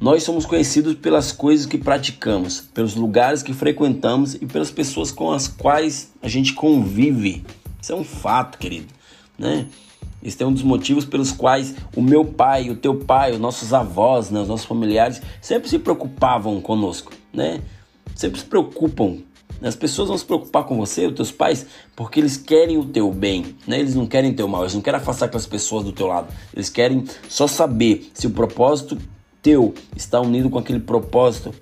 Nós somos conhecidos pelas coisas que praticamos, pelos lugares que frequentamos e pelas pessoas com as quais a gente convive. Isso é um fato, querido, né? Esse é um dos motivos pelos quais o meu pai, o teu pai, os nossos avós, né, os nossos familiares sempre se preocupavam conosco, né? Sempre se preocupam. As pessoas vão se preocupar com você, os teus pais, porque eles querem o teu bem, né? Eles não querem teu mal, eles não querem afastar aquelas pessoas do teu lado. Eles querem só saber se o propósito teu está unido com aquele propósito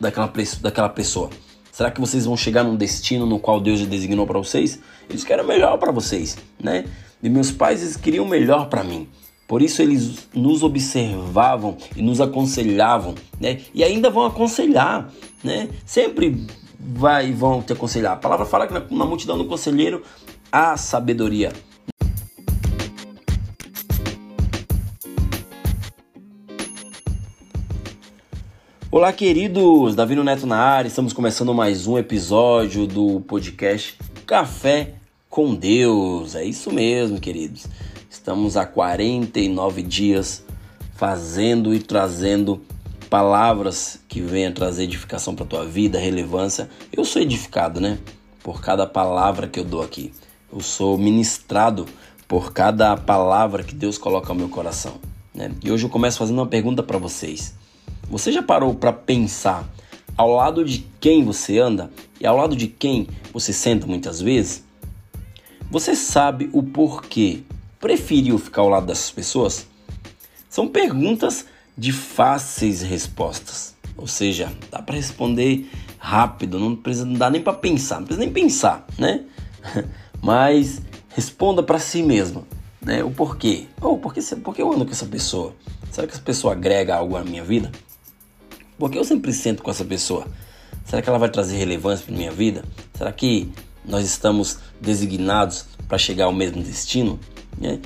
daquela, daquela pessoa? Será que vocês vão chegar num destino no qual Deus já designou para vocês? Eles querem o melhor para vocês, né? E meus pais eles queriam o melhor para mim. Por isso eles nos observavam e nos aconselhavam, né? E ainda vão aconselhar, né? Sempre vai vão te aconselhar. A palavra fala que na, na multidão do conselheiro há sabedoria. Olá, queridos! Davi Neto na área, estamos começando mais um episódio do podcast Café com Deus. É isso mesmo, queridos. Estamos há 49 dias fazendo e trazendo palavras que venham trazer edificação para tua vida, relevância. Eu sou edificado, né? Por cada palavra que eu dou aqui. Eu sou ministrado por cada palavra que Deus coloca no meu coração, né? E hoje eu começo fazendo uma pergunta para vocês. Você já parou para pensar ao lado de quem você anda e ao lado de quem você senta muitas vezes? Você sabe o porquê preferiu ficar ao lado dessas pessoas? São perguntas de fáceis respostas. Ou seja, dá para responder rápido, não precisa não dá nem para pensar, não precisa nem pensar, né? Mas responda para si mesmo, né? O porquê? Ou oh, porque, porque eu ando com essa pessoa? Será que essa pessoa agrega algo à minha vida? Porque eu sempre sento com essa pessoa. Será que ela vai trazer relevância para minha vida? Será que nós estamos designados para chegar ao mesmo destino? Né?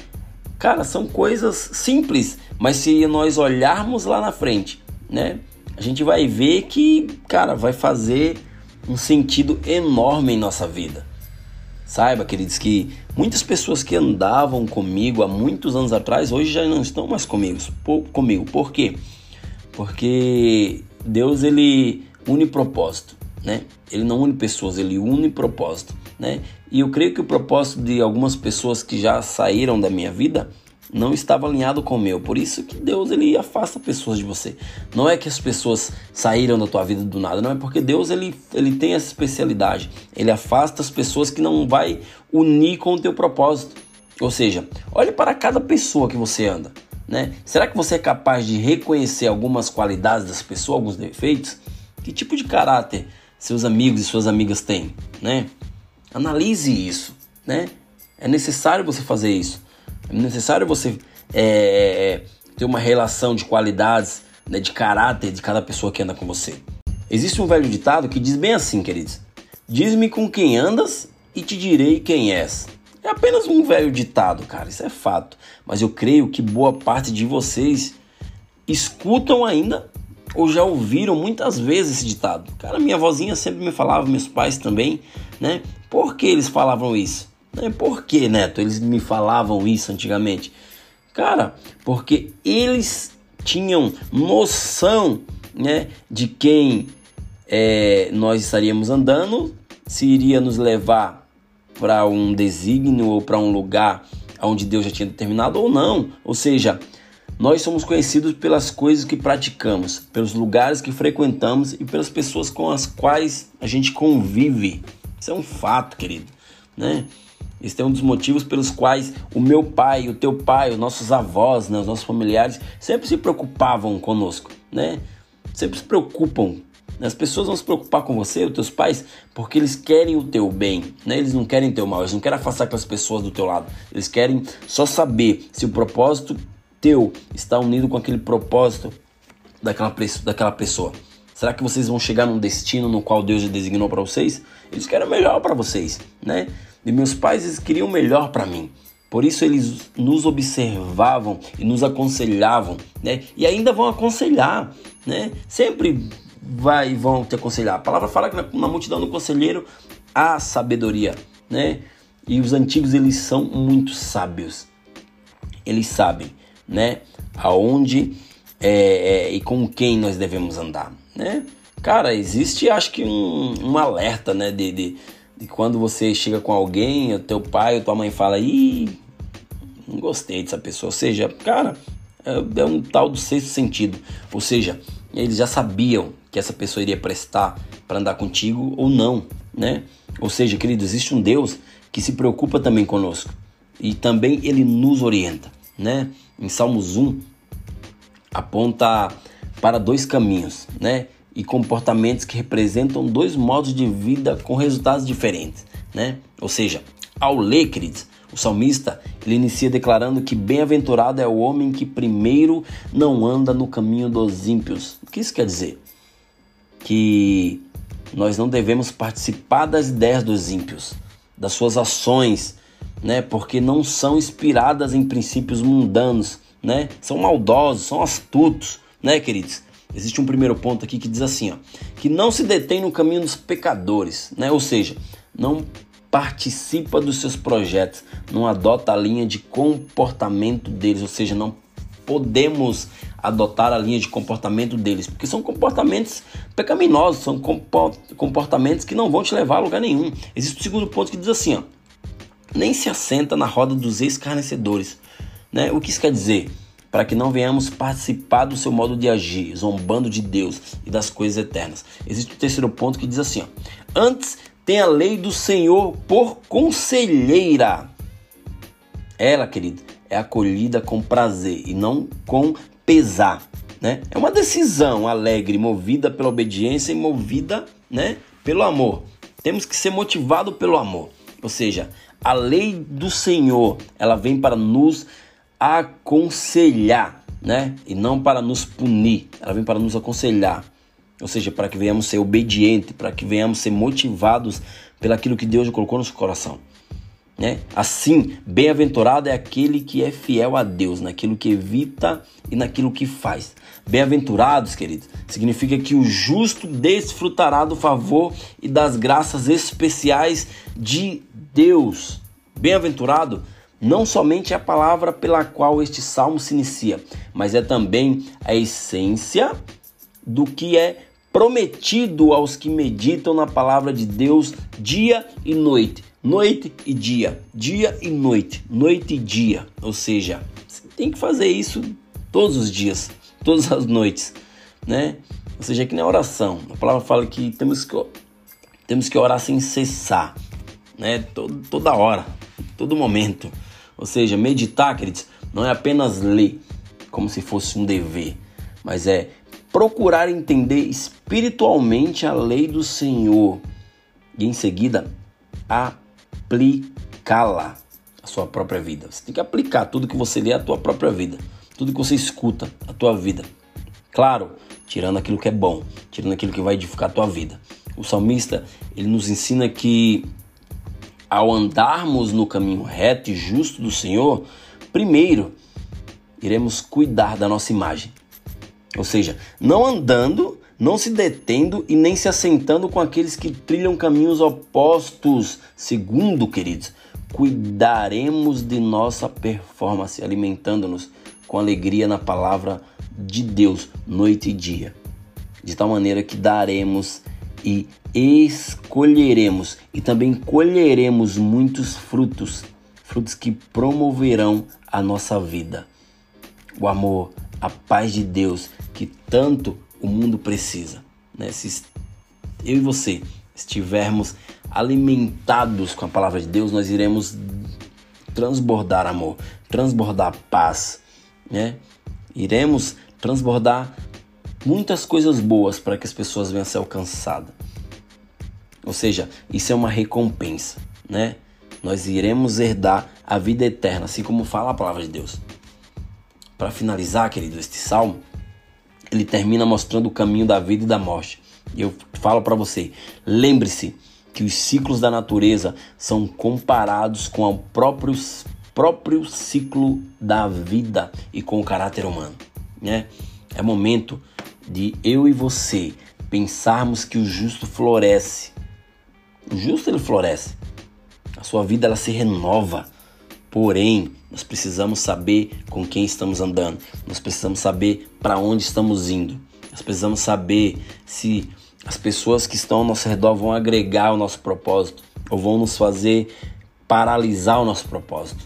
Cara, são coisas simples, mas se nós olharmos lá na frente, né, a gente vai ver que, cara, vai fazer um sentido enorme em nossa vida. Saiba, queridos, que muitas pessoas que andavam comigo há muitos anos atrás hoje já não estão mais comigo. Por, comigo. Por quê? Porque Deus ele une propósito, né? Ele não une pessoas, ele une propósito, né? E eu creio que o propósito de algumas pessoas que já saíram da minha vida não estava alinhado com o meu. Por isso que Deus ele afasta pessoas de você. Não é que as pessoas saíram da tua vida do nada, não é porque Deus ele, ele tem essa especialidade. Ele afasta as pessoas que não vai unir com o teu propósito. Ou seja, olhe para cada pessoa que você anda. Né? Será que você é capaz de reconhecer algumas qualidades das pessoas, alguns defeitos? Que tipo de caráter seus amigos e suas amigas têm? Né? Analise isso. Né? É necessário você fazer isso. É necessário você é, ter uma relação de qualidades, né, de caráter de cada pessoa que anda com você. Existe um velho ditado que diz bem assim, queridos: Diz-me com quem andas e te direi quem és. É apenas um velho ditado, cara, isso é fato. Mas eu creio que boa parte de vocês escutam ainda ou já ouviram muitas vezes esse ditado. Cara, minha vozinha sempre me falava, meus pais também, né? Por que eles falavam isso? Né? Por que, Neto, eles me falavam isso antigamente? Cara, porque eles tinham noção, né, de quem é, nós estaríamos andando, se iria nos levar para um desígnio ou para um lugar onde Deus já tinha determinado ou não. Ou seja, nós somos conhecidos pelas coisas que praticamos, pelos lugares que frequentamos e pelas pessoas com as quais a gente convive. Isso é um fato, querido, né? Esse é um dos motivos pelos quais o meu pai, o teu pai, os nossos avós, né, os nossos familiares sempre se preocupavam conosco, né? Sempre se preocupam as pessoas vão se preocupar com você, os teus pais, porque eles querem o teu bem, né? Eles não querem teu mal, eles não querem afastar aquelas pessoas do teu lado. Eles querem só saber se o propósito teu está unido com aquele propósito daquela, daquela pessoa. Será que vocês vão chegar num destino no qual Deus já designou para vocês? Eles querem o melhor para vocês, né? E meus pais eles queriam o melhor para mim. Por isso eles nos observavam e nos aconselhavam, né? E ainda vão aconselhar, né? Sempre vai vão te aconselhar. A palavra fala que na, na multidão do conselheiro há sabedoria, né? E os antigos eles são muito sábios. Eles sabem, né? Aonde é, é, e com quem nós devemos andar, né? Cara, existe acho que um, um alerta, né? De, de, de, quando você chega com alguém, o teu pai ou tua mãe fala, ih, não gostei dessa pessoa. Ou seja, cara, é, é um tal do sexto sentido. Ou seja, eles já sabiam que essa pessoa iria prestar para andar contigo ou não, né? Ou seja, querido, existe um Deus que se preocupa também conosco e também ele nos orienta, né? Em Salmos 1 aponta para dois caminhos, né? E comportamentos que representam dois modos de vida com resultados diferentes, né? Ou seja, ao ler, queridos, o salmista ele inicia declarando que bem-aventurado é o homem que primeiro não anda no caminho dos ímpios. O que isso quer dizer? Que nós não devemos participar das ideias dos ímpios, das suas ações, né? Porque não são inspiradas em princípios mundanos, né? São maldosos, são astutos, né, queridos? Existe um primeiro ponto aqui que diz assim, ó, que não se detém no caminho dos pecadores, né? Ou seja, não participa dos seus projetos, não adota a linha de comportamento deles, ou seja, não podemos adotar a linha de comportamento deles, porque são comportamentos pecaminosos, são comportamentos que não vão te levar a lugar nenhum. Existe o segundo ponto que diz assim, ó, nem se assenta na roda dos escarnecedores. Né? O que isso quer dizer? Para que não venhamos participar do seu modo de agir, zombando de Deus e das coisas eternas. Existe o terceiro ponto que diz assim: ó, Antes tem a lei do Senhor por conselheira. Ela, querido, é acolhida com prazer e não com pesar. Né? É uma decisão alegre, movida pela obediência e movida né, pelo amor. Temos que ser motivados pelo amor. Ou seja, a lei do Senhor, ela vem para nos aconselhar, né? E não para nos punir. Ela vem para nos aconselhar. Ou seja, para que venhamos ser obedientes, para que venhamos ser motivados pelaquilo que Deus colocou no nosso coração. Né? Assim, bem-aventurado é aquele que é fiel a Deus, naquilo que evita e naquilo que faz. Bem-aventurados, queridos, significa que o justo desfrutará do favor e das graças especiais de Deus. Bem-aventurado não somente é a palavra pela qual este salmo se inicia, mas é também a essência do que é prometido aos que meditam na palavra de Deus dia e noite. Noite e dia, dia e noite, noite e dia. Ou seja, você tem que fazer isso todos os dias, todas as noites, né? Ou seja, é que nem a oração. A palavra fala que temos que, temos que orar sem cessar né? Todo, toda hora, todo momento. Ou seja, meditar, queridos, não é apenas ler como se fosse um dever, mas é procurar entender espiritualmente a lei do Senhor e em seguida aplicá-la à sua própria vida. Você tem que aplicar tudo que você lê à tua própria vida, tudo que você escuta à tua vida. Claro, tirando aquilo que é bom, tirando aquilo que vai edificar a tua vida. O salmista, ele nos ensina que ao andarmos no caminho reto e justo do Senhor, primeiro iremos cuidar da nossa imagem. Ou seja, não andando, não se detendo e nem se assentando com aqueles que trilham caminhos opostos. Segundo, queridos, cuidaremos de nossa performance, alimentando-nos com alegria na palavra de Deus, noite e dia, de tal maneira que daremos e escolheremos e também colheremos muitos frutos, frutos que promoverão a nossa vida. O amor, a paz de Deus que tanto o mundo precisa. Né? Se eu e você estivermos alimentados com a palavra de Deus, nós iremos transbordar amor, transbordar paz, né? Iremos transbordar muitas coisas boas para que as pessoas venham a ser alcançadas. Ou seja, isso é uma recompensa, né? Nós iremos herdar a vida eterna, assim como fala a palavra de Deus. Para finalizar, querido, este salmo, ele termina mostrando o caminho da vida e da morte. Eu falo para você, lembre-se que os ciclos da natureza são comparados com o próprio, próprio ciclo da vida e com o caráter humano, né? É momento de eu e você pensarmos que o justo floresce. O justo ele floresce. A sua vida ela se renova. Porém, Nós precisamos saber com quem estamos andando. Nós precisamos saber para onde estamos indo. Nós precisamos saber se as pessoas que estão ao nosso redor vão agregar o nosso propósito ou vão nos fazer paralisar o nosso propósito.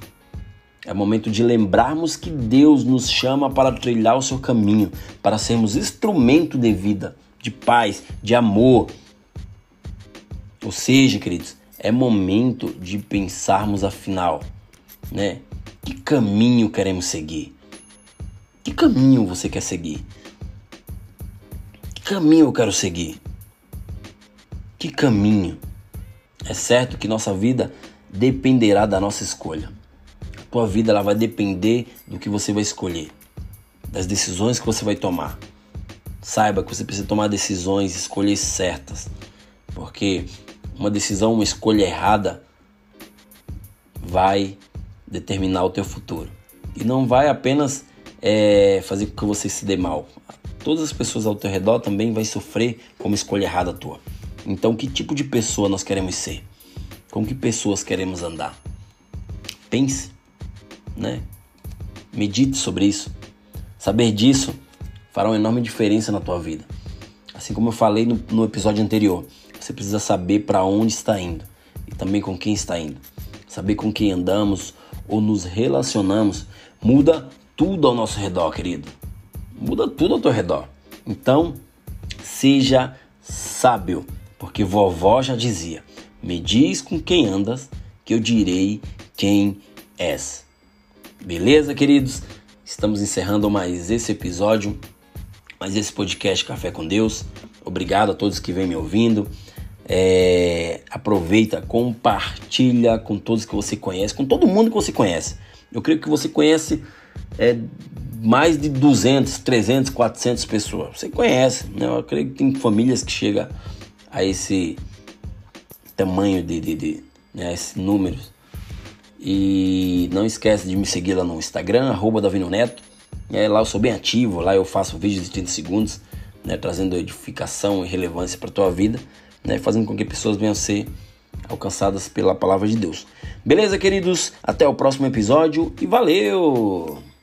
É momento de lembrarmos que Deus nos chama para trilhar o seu caminho, para sermos instrumento de vida, de paz, de amor. Ou seja, queridos, é momento de pensarmos afinal, né? Que caminho queremos seguir? Que caminho você quer seguir? Que caminho eu quero seguir? Que caminho? É certo que nossa vida dependerá da nossa escolha. A tua vida ela vai depender do que você vai escolher, das decisões que você vai tomar. Saiba que você precisa tomar decisões, escolhas certas, porque uma decisão, uma escolha errada vai determinar o teu futuro e não vai apenas é, fazer com que você se dê mal. Todas as pessoas ao teu redor também vai sofrer com uma escolha errada tua. Então, que tipo de pessoa nós queremos ser? Com que pessoas queremos andar? Pense, né? Medite sobre isso. Saber disso fará uma enorme diferença na tua vida. Assim como eu falei no, no episódio anterior, você precisa saber para onde está indo e também com quem está indo. Saber com quem andamos ou nos relacionamos muda tudo ao nosso redor, querido. Muda tudo ao teu redor. Então, seja sábio porque vovó já dizia: Me diz com quem andas, que eu direi quem és. Beleza, queridos? Estamos encerrando mais esse episódio, mais esse podcast Café com Deus. Obrigado a todos que vêm me ouvindo. É, aproveita, compartilha com todos que você conhece, com todo mundo que você conhece. Eu creio que você conhece é, mais de 200, 300, 400 pessoas. Você conhece, né? Eu creio que tem famílias que chegam a esse tamanho de, de, de né, esses números. E não esquece de me seguir lá no Instagram, arroba Davino Neto. É, lá eu sou bem ativo, lá eu faço vídeos de 30 segundos, né, trazendo edificação e relevância para tua vida, né, fazendo com que pessoas venham a ser alcançadas pela palavra de Deus. Beleza, queridos? Até o próximo episódio e valeu!